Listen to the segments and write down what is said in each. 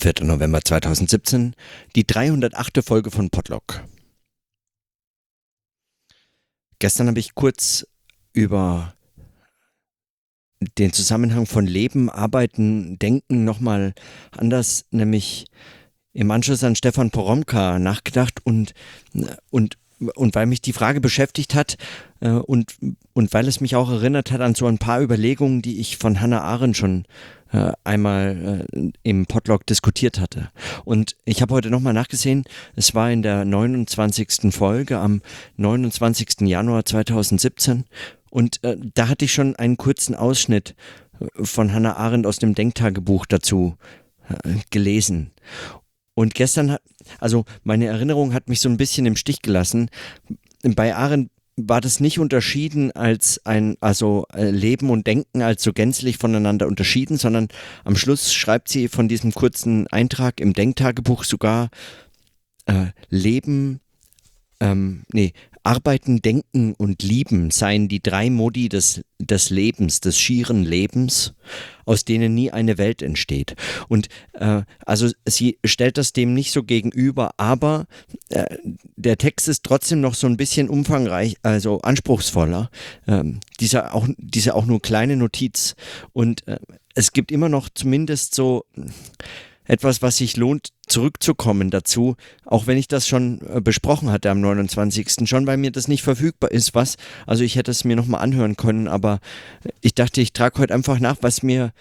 4. November 2017, die 308. Folge von Podlock. Gestern habe ich kurz über den Zusammenhang von Leben, Arbeiten, Denken nochmal anders, nämlich im Anschluss an Stefan Poromka nachgedacht und, und, und weil mich die Frage beschäftigt hat äh, und, und weil es mich auch erinnert hat an so ein paar Überlegungen, die ich von Hannah Arendt schon äh, einmal äh, im Podlog diskutiert hatte. Und ich habe heute nochmal nachgesehen, es war in der 29. Folge am 29. Januar 2017 und äh, da hatte ich schon einen kurzen Ausschnitt äh, von Hannah Arendt aus dem Denktagebuch dazu äh, gelesen. Und gestern hat, also meine Erinnerung hat mich so ein bisschen im Stich gelassen. Bei Arendt war das nicht unterschieden als ein, also äh, Leben und Denken als so gänzlich voneinander unterschieden, sondern am Schluss schreibt sie von diesem kurzen Eintrag im Denktagebuch sogar äh, Leben, ähm, nee, Arbeiten, Denken und Lieben seien die drei Modi des, des Lebens, des schieren Lebens, aus denen nie eine Welt entsteht. Und äh, also sie stellt das dem nicht so gegenüber, aber äh, der Text ist trotzdem noch so ein bisschen umfangreich, also anspruchsvoller. Ähm, dieser auch, diese auch nur kleine Notiz. Und äh, es gibt immer noch zumindest so etwas, was sich lohnt, zurückzukommen dazu, auch wenn ich das schon äh, besprochen hatte am 29. schon, weil mir das nicht verfügbar ist, was, also ich hätte es mir nochmal anhören können, aber ich dachte, ich trage heute einfach nach, was mir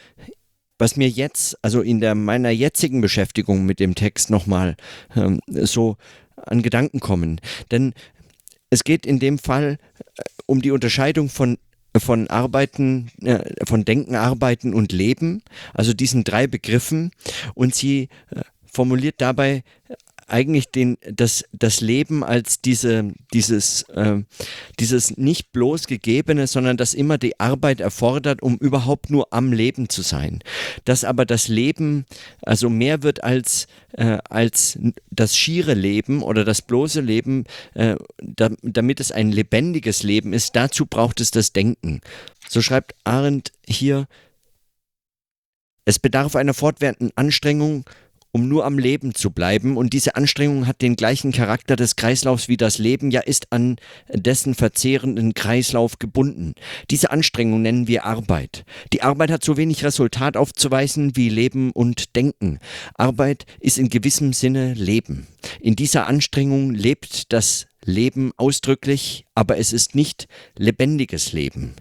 was mir jetzt, also in der meiner jetzigen Beschäftigung mit dem Text nochmal ähm, so an Gedanken kommen. Denn es geht in dem Fall äh, um die Unterscheidung von von Arbeiten, äh, von Denken, Arbeiten und Leben, also diesen drei Begriffen. Und sie äh, formuliert dabei eigentlich den, das, das Leben als diese, dieses, äh, dieses nicht bloß Gegebene, sondern das immer die Arbeit erfordert, um überhaupt nur am Leben zu sein. Dass aber das Leben also mehr wird als, äh, als das schiere Leben oder das bloße Leben, äh, da, damit es ein lebendiges Leben ist, dazu braucht es das Denken. So schreibt Arendt hier, es bedarf einer fortwährenden Anstrengung, um nur am Leben zu bleiben. Und diese Anstrengung hat den gleichen Charakter des Kreislaufs wie das Leben, ja ist an dessen verzehrenden Kreislauf gebunden. Diese Anstrengung nennen wir Arbeit. Die Arbeit hat so wenig Resultat aufzuweisen wie Leben und Denken. Arbeit ist in gewissem Sinne Leben. In dieser Anstrengung lebt das Leben ausdrücklich, aber es ist nicht lebendiges Leben.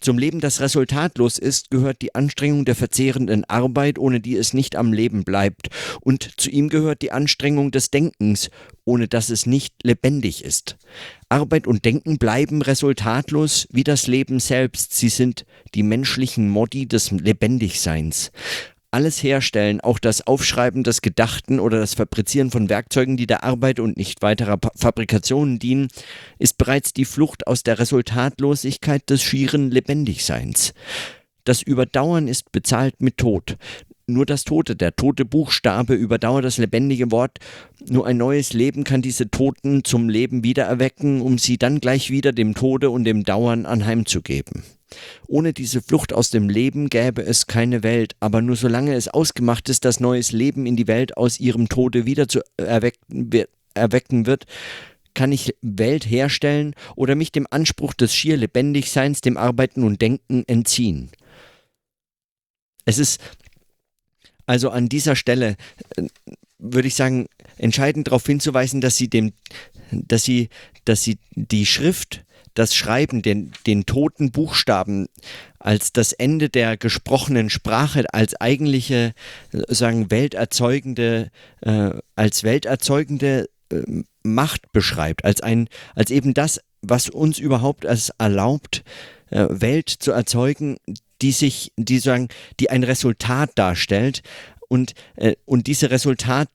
Zum Leben, das resultatlos ist, gehört die Anstrengung der verzehrenden Arbeit, ohne die es nicht am Leben bleibt, und zu ihm gehört die Anstrengung des Denkens, ohne dass es nicht lebendig ist. Arbeit und Denken bleiben resultatlos wie das Leben selbst, sie sind die menschlichen Modi des Lebendigseins alles herstellen, auch das Aufschreiben des Gedachten oder das Fabrizieren von Werkzeugen, die der Arbeit und nicht weiterer Fabrikationen dienen, ist bereits die Flucht aus der Resultatlosigkeit des schieren Lebendigseins. Das Überdauern ist bezahlt mit Tod. Nur das Tote, der tote Buchstabe überdauert das lebendige Wort. Nur ein neues Leben kann diese Toten zum Leben wiedererwecken, um sie dann gleich wieder dem Tode und dem Dauern anheimzugeben. Ohne diese Flucht aus dem Leben gäbe es keine Welt, aber nur solange es ausgemacht ist, dass neues Leben in die Welt aus ihrem Tode wieder zu erwecken, erwecken wird, kann ich Welt herstellen oder mich dem Anspruch des schier Lebendigseins, dem Arbeiten und Denken entziehen. Es ist also an dieser Stelle, äh, würde ich sagen, entscheidend darauf hinzuweisen, dass sie dem, dass sie, dass sie die Schrift das Schreiben, den, den toten Buchstaben als das Ende der gesprochenen Sprache, als eigentliche, sagen, welterzeugende, äh, als welterzeugende äh, Macht beschreibt, als ein, als eben das, was uns überhaupt als erlaubt, äh, Welt zu erzeugen, die sich, die sagen, die ein Resultat darstellt. Und, äh, und diese Resultat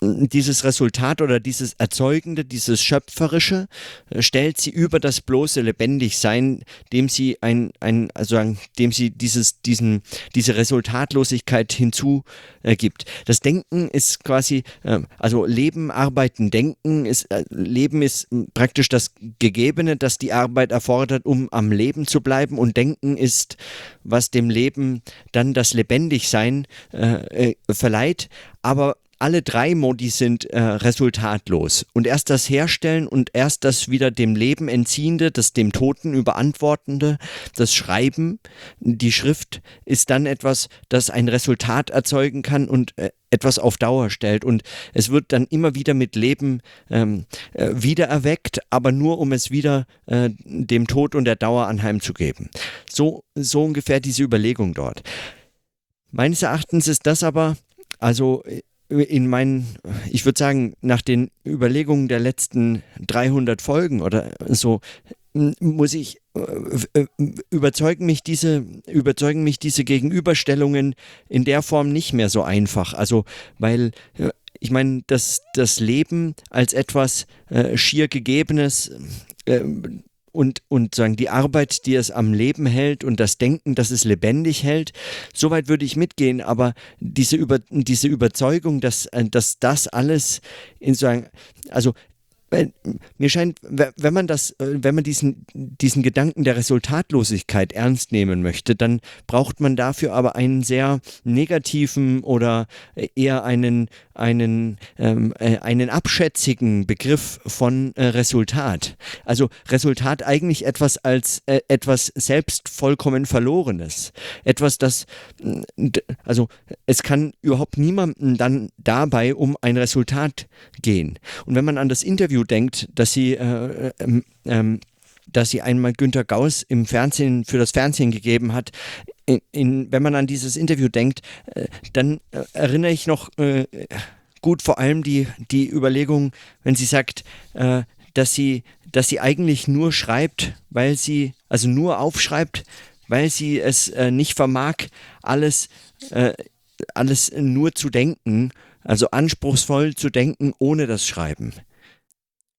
dieses Resultat oder dieses Erzeugende, dieses Schöpferische, äh, stellt sie über das bloße Lebendigsein, dem sie ein, ein also dem sie dieses, diesen, diese Resultatlosigkeit hinzugibt. Das Denken ist quasi, äh, also Leben, Arbeiten, Denken ist, äh, Leben ist praktisch das Gegebene, das die Arbeit erfordert, um am Leben zu bleiben und Denken ist, was dem Leben dann das Lebendigsein äh, verleiht. Aber alle drei Modi sind äh, resultatlos. Und erst das Herstellen und erst das wieder dem Leben entziehende, das dem Toten überantwortende, das Schreiben, die Schrift ist dann etwas, das ein Resultat erzeugen kann und äh, etwas auf Dauer stellt. Und es wird dann immer wieder mit Leben ähm, äh, wiedererweckt, aber nur um es wieder äh, dem Tod und der Dauer anheimzugeben. So, so ungefähr diese Überlegung dort. Meines Erachtens ist das aber also in meinen, ich würde sagen, nach den Überlegungen der letzten 300 Folgen oder so, muss ich äh, äh, überzeugen mich diese überzeugen mich diese Gegenüberstellungen in der Form nicht mehr so einfach. Also weil äh, ich meine, dass das Leben als etwas äh, schier Gegebenes äh, und, und sagen, die Arbeit, die es am Leben hält und das Denken, das es lebendig hält, soweit würde ich mitgehen, aber diese, Über, diese Überzeugung, dass, äh, dass das alles in so ein, also mir scheint, wenn man das, äh, wenn man diesen, diesen Gedanken der Resultatlosigkeit ernst nehmen möchte, dann braucht man dafür aber einen sehr negativen oder eher einen, einen, ähm, äh, einen abschätzigen Begriff von äh, Resultat. Also Resultat eigentlich etwas als äh, etwas selbst vollkommen Verlorenes. Etwas, das, also es kann überhaupt niemandem dann dabei um ein Resultat gehen. Und wenn man an das Interview Interview denkt, dass sie, äh, ähm, ähm, dass sie einmal Günter Gauss im Fernsehen für das Fernsehen gegeben hat, in, in, wenn man an dieses Interview denkt, äh, dann äh, erinnere ich noch äh, gut vor allem die, die Überlegung, wenn sie sagt, äh, dass sie, dass sie eigentlich nur schreibt, weil sie, also nur aufschreibt, weil sie es äh, nicht vermag, alles, alles nur zu denken, also anspruchsvoll zu denken ohne das Schreiben.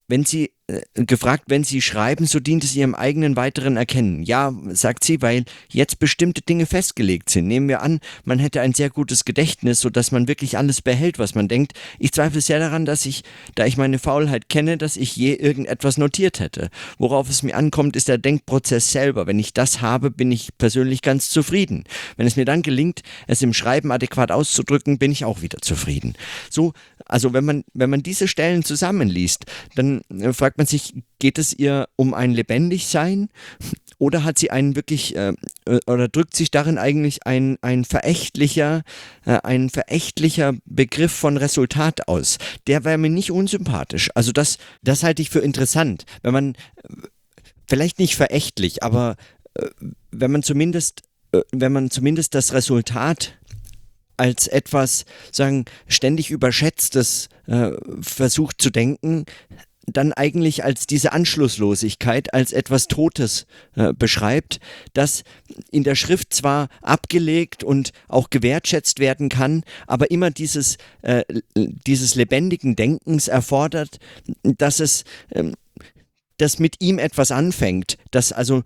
Wenn Sie äh, gefragt, wenn Sie schreiben, so dient es Ihrem eigenen weiteren Erkennen. Ja, sagt sie, weil jetzt bestimmte Dinge festgelegt sind. Nehmen wir an, man hätte ein sehr gutes Gedächtnis, sodass man wirklich alles behält, was man denkt. Ich zweifle sehr daran, dass ich, da ich meine Faulheit kenne, dass ich je irgendetwas notiert hätte. Worauf es mir ankommt, ist der Denkprozess selber. Wenn ich das habe, bin ich persönlich ganz zufrieden. Wenn es mir dann gelingt, es im Schreiben adäquat auszudrücken, bin ich auch wieder zufrieden. So, also wenn man, wenn man diese Stellen zusammenliest, dann äh, fragt man sich, geht es ihr um ein Lebendigsein oder hat sie einen wirklich äh, äh, oder drückt sich darin eigentlich ein, ein verächtlicher, äh, ein verächtlicher Begriff von Resultat aus? Der wäre mir nicht unsympathisch. Also das, das halte ich für interessant, wenn man vielleicht nicht verächtlich, aber äh, wenn man zumindest, äh, wenn man zumindest das Resultat als etwas, sagen, ständig überschätztes äh, versucht zu denken, dann eigentlich als diese Anschlusslosigkeit, als etwas Totes äh, beschreibt, das in der Schrift zwar abgelegt und auch gewertschätzt werden kann, aber immer dieses, äh, dieses lebendigen Denkens erfordert, dass es ähm, dass mit ihm etwas anfängt, dass also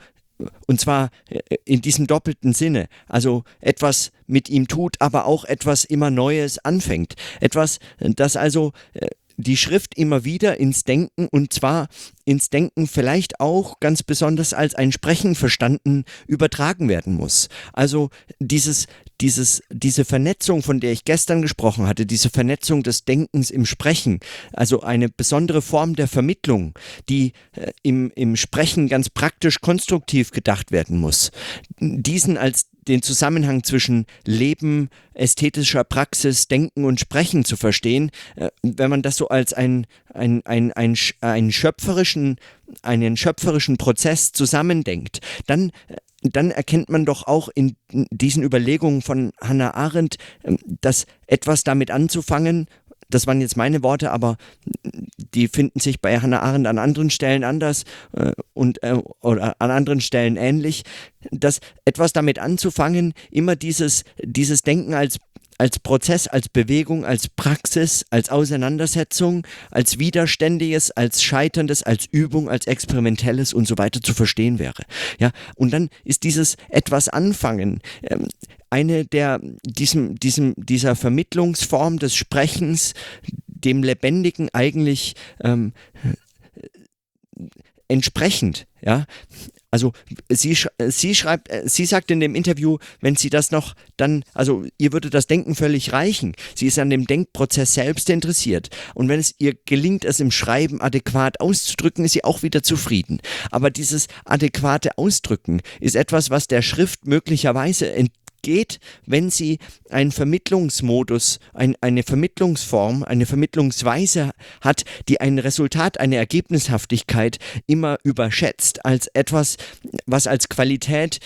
und zwar äh, in diesem doppelten Sinne. Also etwas mit ihm tut, aber auch etwas immer Neues anfängt. Etwas, das also äh, die Schrift immer wieder ins Denken und zwar ins Denken vielleicht auch ganz besonders als ein Sprechen verstanden übertragen werden muss. Also dieses, dieses, diese Vernetzung, von der ich gestern gesprochen hatte, diese Vernetzung des Denkens im Sprechen, also eine besondere Form der Vermittlung, die äh, im, im Sprechen ganz praktisch konstruktiv gedacht werden muss. Diesen als den Zusammenhang zwischen Leben, ästhetischer Praxis, Denken und Sprechen zu verstehen, äh, wenn man das so als ein, ein, ein, ein, ein schöpferischen, einen schöpferischen Prozess zusammendenkt, dann äh, dann erkennt man doch auch in diesen Überlegungen von Hannah Arendt, ähm, dass etwas damit anzufangen, das waren jetzt meine Worte, aber die finden sich bei Hannah Arendt an anderen Stellen anders äh, und äh, oder an anderen Stellen ähnlich, dass etwas damit anzufangen, immer dieses, dieses Denken als als Prozess, als Bewegung, als Praxis, als Auseinandersetzung, als Widerständiges, als Scheiterndes, als Übung, als Experimentelles und so weiter zu verstehen wäre. Ja, und dann ist dieses etwas anfangen, ähm, eine der diesem, diesem, dieser Vermittlungsform des Sprechens, dem Lebendigen eigentlich ähm, entsprechend, ja. Also sie, sie schreibt, äh, sie sagt in dem Interview, wenn sie das noch dann, also ihr würde das Denken völlig reichen. Sie ist an dem Denkprozess selbst interessiert. Und wenn es ihr gelingt, es im Schreiben adäquat auszudrücken, ist sie auch wieder zufrieden. Aber dieses adäquate Ausdrücken ist etwas, was der Schrift möglicherweise geht, wenn sie einen Vermittlungsmodus, ein, eine Vermittlungsform, eine Vermittlungsweise hat, die ein Resultat, eine Ergebnishaftigkeit immer überschätzt als etwas, was als Qualität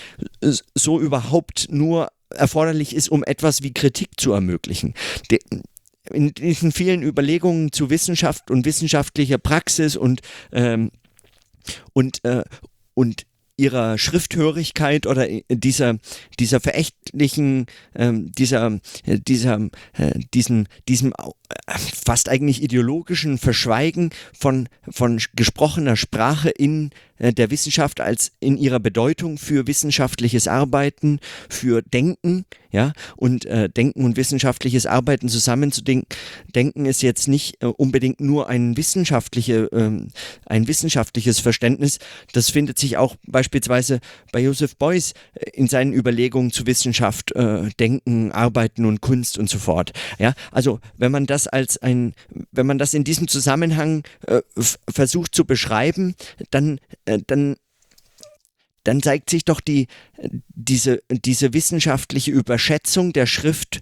so überhaupt nur erforderlich ist, um etwas wie Kritik zu ermöglichen. De in diesen vielen Überlegungen zu Wissenschaft und wissenschaftlicher Praxis und ähm, und äh, und ihrer Schrifthörigkeit oder dieser, dieser verächtlichen, ähm, dieser, äh, dieser, äh, diesen, diesem äh, fast eigentlich ideologischen Verschweigen von, von gesprochener Sprache in äh, der Wissenschaft als in ihrer Bedeutung für wissenschaftliches Arbeiten, für Denken, ja, und äh, Denken und wissenschaftliches Arbeiten zusammenzudenken, denken ist jetzt nicht äh, unbedingt nur ein, wissenschaftliche, ähm, ein wissenschaftliches Verständnis, das findet sich auch beispielsweise bei Joseph Beuys äh, in seinen Überlegungen zu Wissenschaft, äh, Denken, Arbeiten und Kunst und so fort. Ja, also wenn man das als ein, wenn man das in diesem Zusammenhang äh, versucht zu beschreiben, dann, äh, dann dann zeigt sich doch die, diese, diese wissenschaftliche Überschätzung der Schrift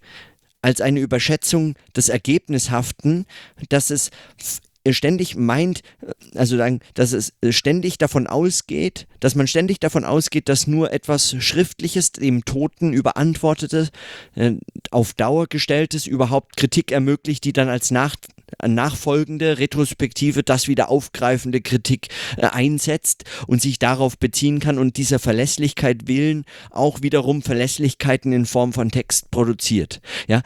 als eine Überschätzung des Ergebnishaften, dass es ständig meint, also sagen, dass es ständig davon ausgeht, dass man ständig davon ausgeht, dass nur etwas Schriftliches, dem Toten überantwortetes, äh, auf Dauer gestelltes überhaupt Kritik ermöglicht, die dann als nach nachfolgende Retrospektive das wieder aufgreifende Kritik äh, einsetzt und sich darauf beziehen kann und dieser Verlässlichkeit willen auch wiederum Verlässlichkeiten in Form von Text produziert. Ja,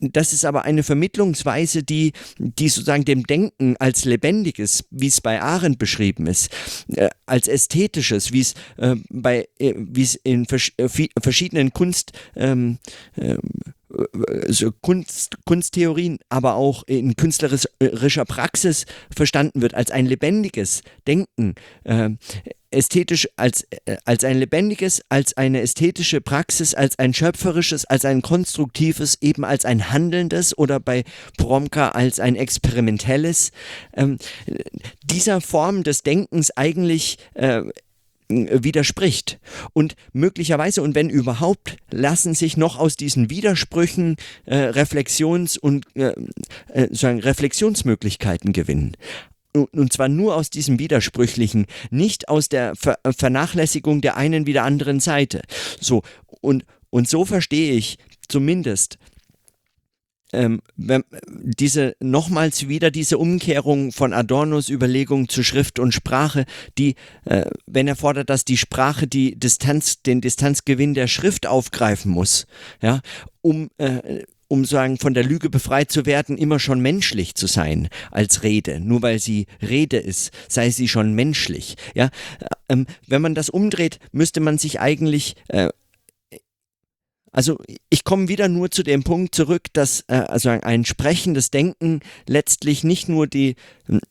das ist aber eine Vermittlungsweise, die, die sozusagen dem Denken als lebendiges, wie es bei Arendt beschrieben ist, äh, als ästhetisches, wie es äh, bei, äh, wie es in vers äh, verschiedenen Kunst ähm, ähm, so Kunst, Kunsttheorien, aber auch in künstlerischer Praxis verstanden wird als ein lebendiges Denken, äh, ästhetisch als, äh, als ein lebendiges, als eine ästhetische Praxis, als ein schöpferisches, als ein konstruktives, eben als ein handelndes oder bei Promka als ein experimentelles. Ähm, dieser Form des Denkens eigentlich äh, widerspricht. Und möglicherweise und wenn überhaupt, lassen sich noch aus diesen Widersprüchen äh, Reflexions- und äh, äh, Reflexionsmöglichkeiten gewinnen. Und zwar nur aus diesem Widersprüchlichen, nicht aus der Ver Vernachlässigung der einen wie der anderen Seite. So, und, und so verstehe ich zumindest ähm, diese nochmals wieder diese Umkehrung von Adornos Überlegung zu Schrift und Sprache, die, äh, wenn er fordert, dass die Sprache die Distanz, den Distanzgewinn der Schrift aufgreifen muss, ja, um äh, um sagen, von der Lüge befreit zu werden, immer schon menschlich zu sein als Rede. Nur weil sie Rede ist, sei sie schon menschlich. Ja, ähm, wenn man das umdreht, müsste man sich eigentlich äh, also ich komme wieder nur zu dem Punkt zurück, dass äh, also ein sprechendes Denken letztlich nicht nur die,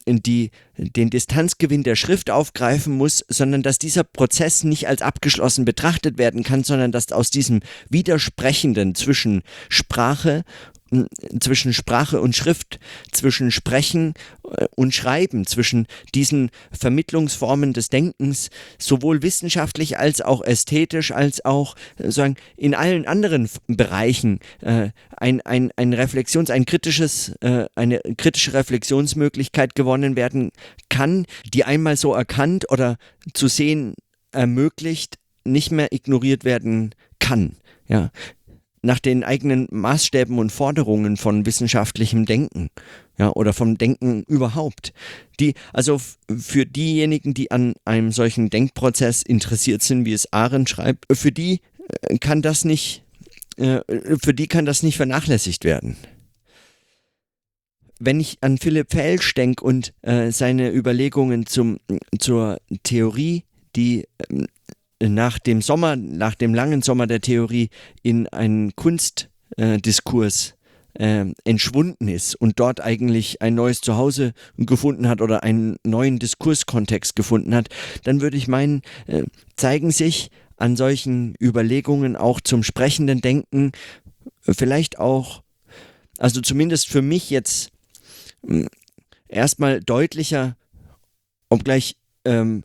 die, den Distanzgewinn der Schrift aufgreifen muss, sondern dass dieser Prozess nicht als abgeschlossen betrachtet werden kann, sondern dass aus diesem Widersprechenden zwischen Sprache zwischen Sprache und Schrift, zwischen Sprechen äh, und Schreiben, zwischen diesen Vermittlungsformen des Denkens, sowohl wissenschaftlich als auch ästhetisch, als auch äh, sagen, in allen anderen Bereichen äh, ein, ein, ein Reflexions-, ein kritisches, äh, eine kritische Reflexionsmöglichkeit gewonnen werden kann, die einmal so erkannt oder zu sehen ermöglicht, nicht mehr ignoriert werden kann. Ja, nach den eigenen Maßstäben und Forderungen von wissenschaftlichem Denken, ja, oder vom Denken überhaupt. Die, also für diejenigen, die an einem solchen Denkprozess interessiert sind, wie es Arendt schreibt, für die äh, kann das nicht äh, für die kann das nicht vernachlässigt werden. Wenn ich an Philipp Felsch denke und äh, seine Überlegungen zum, zur Theorie, die äh, nach dem Sommer, nach dem langen Sommer der Theorie in einen Kunstdiskurs äh, entschwunden ist und dort eigentlich ein neues Zuhause gefunden hat oder einen neuen Diskurskontext gefunden hat, dann würde ich meinen, äh, zeigen sich an solchen Überlegungen auch zum sprechenden Denken vielleicht auch, also zumindest für mich jetzt hm, erstmal deutlicher, obgleich ähm,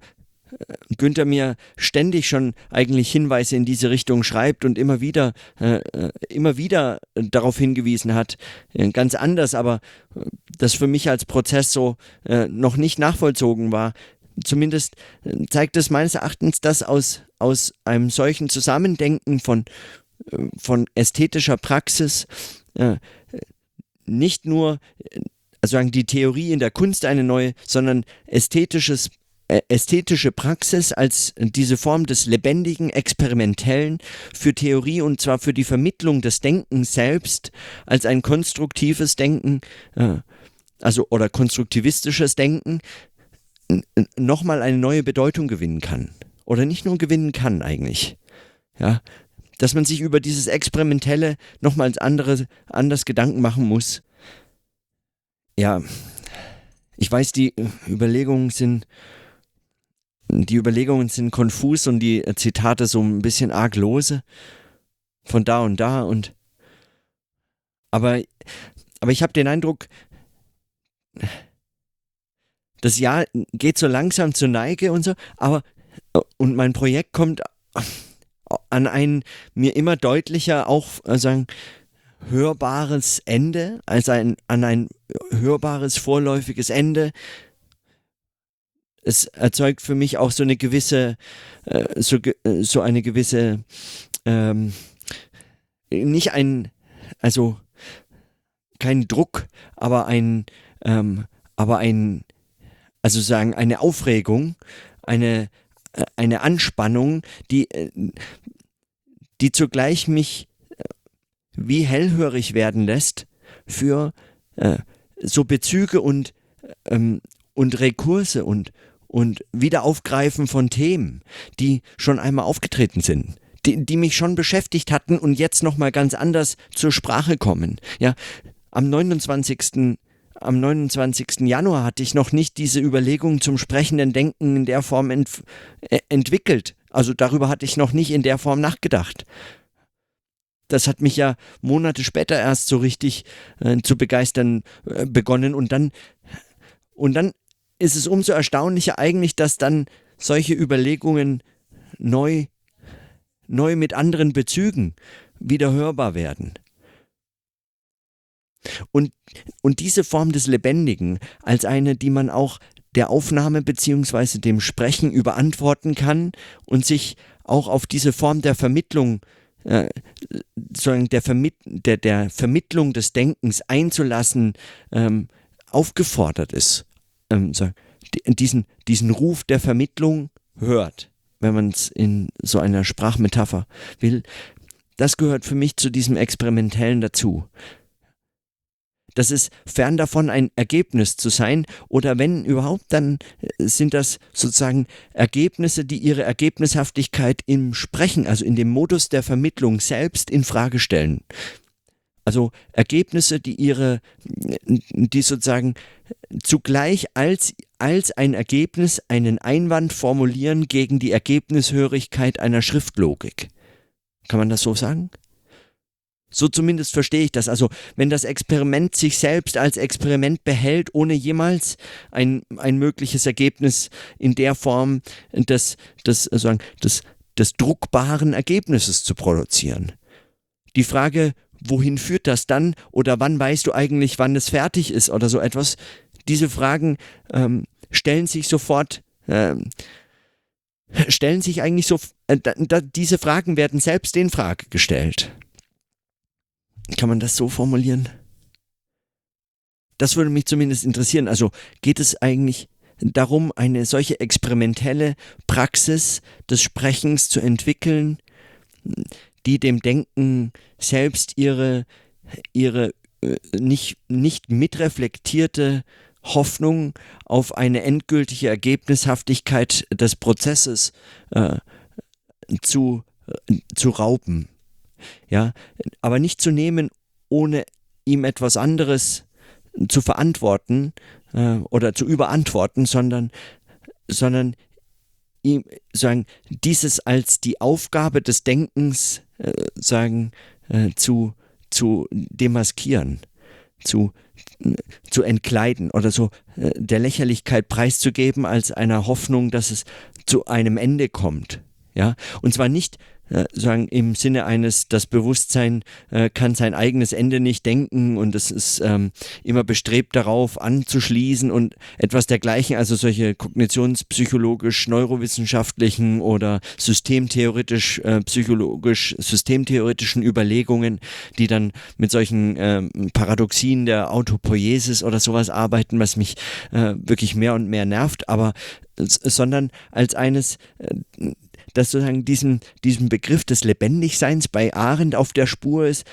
Günther mir ständig schon eigentlich Hinweise in diese Richtung schreibt und immer wieder, äh, äh immer wieder darauf hingewiesen hat, äh, ganz anders, aber äh, das für mich als Prozess so äh, noch nicht nachvollzogen war. Zumindest zeigt es meines Erachtens, dass aus, aus einem solchen Zusammendenken von, von ästhetischer Praxis nicht nur also die Theorie in der Kunst eine neue, sondern ästhetisches ästhetische Praxis als diese Form des lebendigen, experimentellen für Theorie und zwar für die Vermittlung des Denkens selbst als ein konstruktives Denken, äh, also oder konstruktivistisches Denken, nochmal eine neue Bedeutung gewinnen kann. Oder nicht nur gewinnen kann eigentlich. Ja, dass man sich über dieses Experimentelle nochmals andere, anders Gedanken machen muss. Ja, ich weiß, die Überlegungen sind die Überlegungen sind konfus und die Zitate so ein bisschen arg lose. Von da und da und aber aber ich habe den Eindruck das Jahr geht so langsam zur Neige und so, aber und mein Projekt kommt an ein mir immer deutlicher auch sagen hörbares Ende, also ein, an ein hörbares vorläufiges Ende es erzeugt für mich auch so eine gewisse, äh, so, äh, so eine gewisse, ähm, nicht ein, also kein Druck, aber ein, ähm, aber ein, also sagen, eine Aufregung, eine, äh, eine Anspannung, die, äh, die zugleich mich wie hellhörig werden lässt für äh, so Bezüge und, ähm, und Rekurse und, und Wiederaufgreifen von Themen, die schon einmal aufgetreten sind. Die, die mich schon beschäftigt hatten und jetzt nochmal ganz anders zur Sprache kommen. Ja, am 29 am 29. Januar hatte ich noch nicht diese Überlegung zum sprechenden Denken in der Form ent äh, entwickelt. Also darüber hatte ich noch nicht in der Form nachgedacht. Das hat mich ja Monate später erst so richtig äh, zu begeistern äh, begonnen und dann und dann ist es umso erstaunlicher eigentlich, dass dann solche Überlegungen neu, neu mit anderen Bezügen wieder hörbar werden. Und, und diese Form des Lebendigen als eine, die man auch der Aufnahme bzw. dem Sprechen überantworten kann und sich auch auf diese Form der Vermittlung, äh, der, Vermitt der, der Vermittlung des Denkens einzulassen, ähm, aufgefordert ist ähm, so, diesen, diesen Ruf der Vermittlung hört, wenn man es in so einer Sprachmetapher will, das gehört für mich zu diesem Experimentellen dazu. Das ist fern davon, ein Ergebnis zu sein, oder wenn überhaupt, dann äh, sind das sozusagen Ergebnisse, die ihre Ergebnishaftigkeit im Sprechen, also in dem Modus der Vermittlung selbst in Frage stellen. Also Ergebnisse, die ihre, die sozusagen zugleich als, als ein Ergebnis einen Einwand formulieren gegen die Ergebnishörigkeit einer Schriftlogik. Kann man das so sagen? So zumindest verstehe ich das. Also wenn das Experiment sich selbst als Experiment behält, ohne jemals ein, ein mögliches Ergebnis in der Form des, des, also des, des druckbaren Ergebnisses zu produzieren. Die Frage, wohin führt das dann oder wann weißt du eigentlich, wann es fertig ist oder so etwas. Diese Fragen ähm, stellen sich sofort, ähm, stellen sich eigentlich so, äh, da, diese Fragen werden selbst in Frage gestellt. Kann man das so formulieren? Das würde mich zumindest interessieren. Also geht es eigentlich darum, eine solche experimentelle Praxis des Sprechens zu entwickeln, die dem Denken selbst ihre, ihre äh, nicht, nicht mitreflektierte Hoffnung auf eine endgültige Ergebnishaftigkeit des Prozesses äh, zu, äh, zu rauben. Ja, aber nicht zu nehmen, ohne ihm etwas anderes zu verantworten äh, oder zu überantworten, sondern, sondern ihm sagen, dieses als die Aufgabe des Denkens äh, sagen, äh, zu, zu demaskieren, zu, zu entkleiden oder so äh, der Lächerlichkeit preiszugeben als einer Hoffnung, dass es zu einem Ende kommt. Ja, und zwar nicht äh, sagen im Sinne eines, das Bewusstsein äh, kann sein eigenes Ende nicht denken und es ist ähm, immer bestrebt darauf anzuschließen und etwas dergleichen, also solche kognitionspsychologisch, neurowissenschaftlichen oder systemtheoretisch, äh, psychologisch, systemtheoretischen Überlegungen, die dann mit solchen äh, Paradoxien der Autopoiesis oder sowas arbeiten, was mich äh, wirklich mehr und mehr nervt, aber sondern als eines äh, dass sozusagen diesem, diesem Begriff des Lebendigseins bei Arendt auf der Spur ist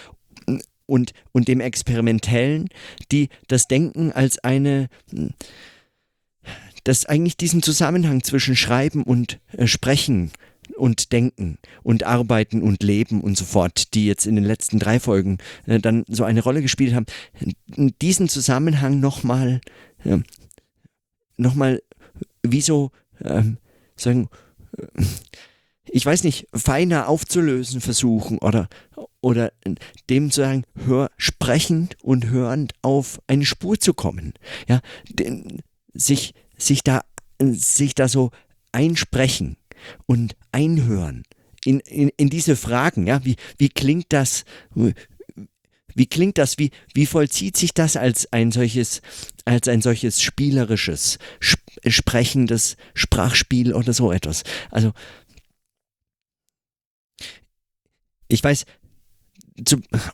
und, und dem Experimentellen, die das Denken als eine, dass eigentlich diesen Zusammenhang zwischen Schreiben und äh, Sprechen und Denken und Arbeiten und Leben und so fort, die jetzt in den letzten drei Folgen äh, dann so eine Rolle gespielt haben, diesen Zusammenhang nochmal, äh, nochmal wie so, äh, sagen, ich weiß nicht, feiner aufzulösen versuchen oder, oder dem zu sagen, hör, sprechend und hörend auf eine Spur zu kommen. Ja, den, sich, sich da, sich da so einsprechen und einhören in, in, in diese Fragen, ja, wie, wie klingt das, wie klingt das, wie, wie vollzieht sich das als ein solches, als ein solches spielerisches, sp sprechendes Sprachspiel oder so etwas? Also, ich weiß,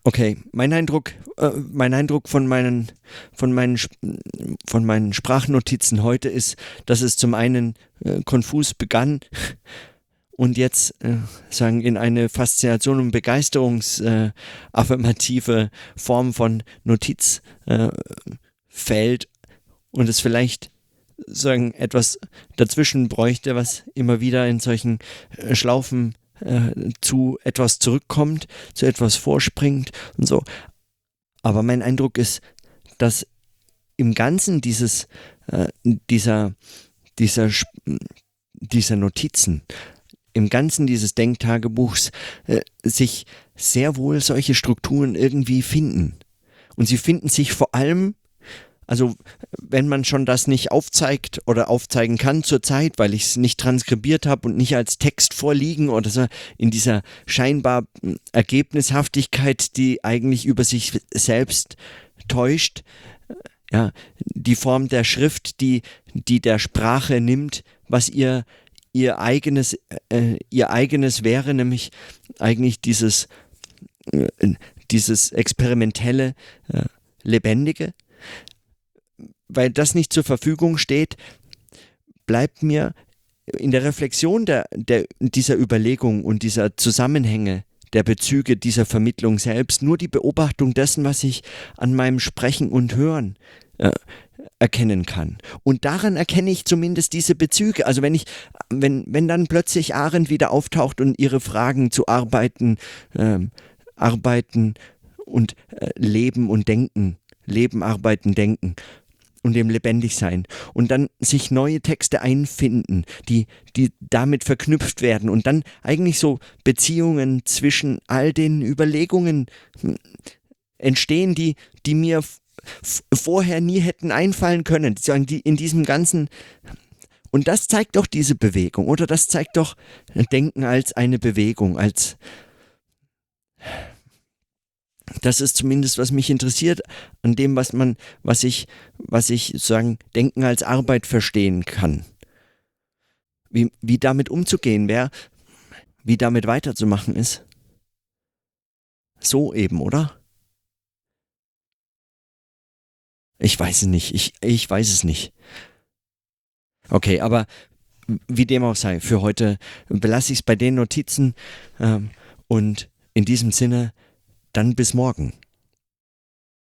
okay, mein Eindruck, äh, mein Eindruck von meinen, von meinen, von meinen Sprachnotizen heute ist, dass es zum einen äh, konfus begann und jetzt äh, sagen in eine Faszination und Begeisterungsaffirmative äh, Form von Notiz äh, fällt und es vielleicht sagen etwas dazwischen bräuchte, was immer wieder in solchen äh, Schlaufen äh, zu etwas zurückkommt, zu etwas vorspringt und so. Aber mein Eindruck ist, dass im Ganzen dieses, äh, dieser, dieser, dieser Notizen, im Ganzen dieses Denktagebuchs äh, sich sehr wohl solche Strukturen irgendwie finden. Und sie finden sich vor allem also wenn man schon das nicht aufzeigt oder aufzeigen kann zurzeit, weil ich es nicht transkribiert habe und nicht als Text vorliegen oder so, in dieser scheinbar hm, Ergebnishaftigkeit, die eigentlich über sich selbst täuscht, ja, die Form der Schrift, die, die der Sprache nimmt, was ihr, ihr eigenes, äh, ihr eigenes wäre, nämlich eigentlich dieses, äh, dieses experimentelle, äh, lebendige, weil das nicht zur Verfügung steht, bleibt mir in der Reflexion der, der, dieser Überlegung und dieser Zusammenhänge der Bezüge dieser Vermittlung selbst nur die Beobachtung dessen, was ich an meinem Sprechen und Hören äh, erkennen kann. Und daran erkenne ich zumindest diese Bezüge. Also wenn ich, wenn, wenn dann plötzlich Arendt wieder auftaucht und ihre Fragen zu arbeiten, äh, arbeiten und äh, leben und denken, leben, arbeiten, denken, und dem Lebendigsein und dann sich neue Texte einfinden, die, die damit verknüpft werden und dann eigentlich so Beziehungen zwischen all den Überlegungen hm, entstehen, die, die mir vorher nie hätten einfallen können, die in diesem ganzen und das zeigt doch diese Bewegung, oder das zeigt doch Denken als eine Bewegung, als das ist zumindest, was mich interessiert, an dem, was man, was ich, was ich sozusagen Denken als Arbeit verstehen kann. Wie, wie damit umzugehen wäre, wie damit weiterzumachen ist. So eben, oder? Ich weiß es nicht. Ich, ich weiß es nicht. Okay, aber wie dem auch sei, für heute belasse ich es bei den Notizen ähm, und in diesem Sinne, dann bis morgen.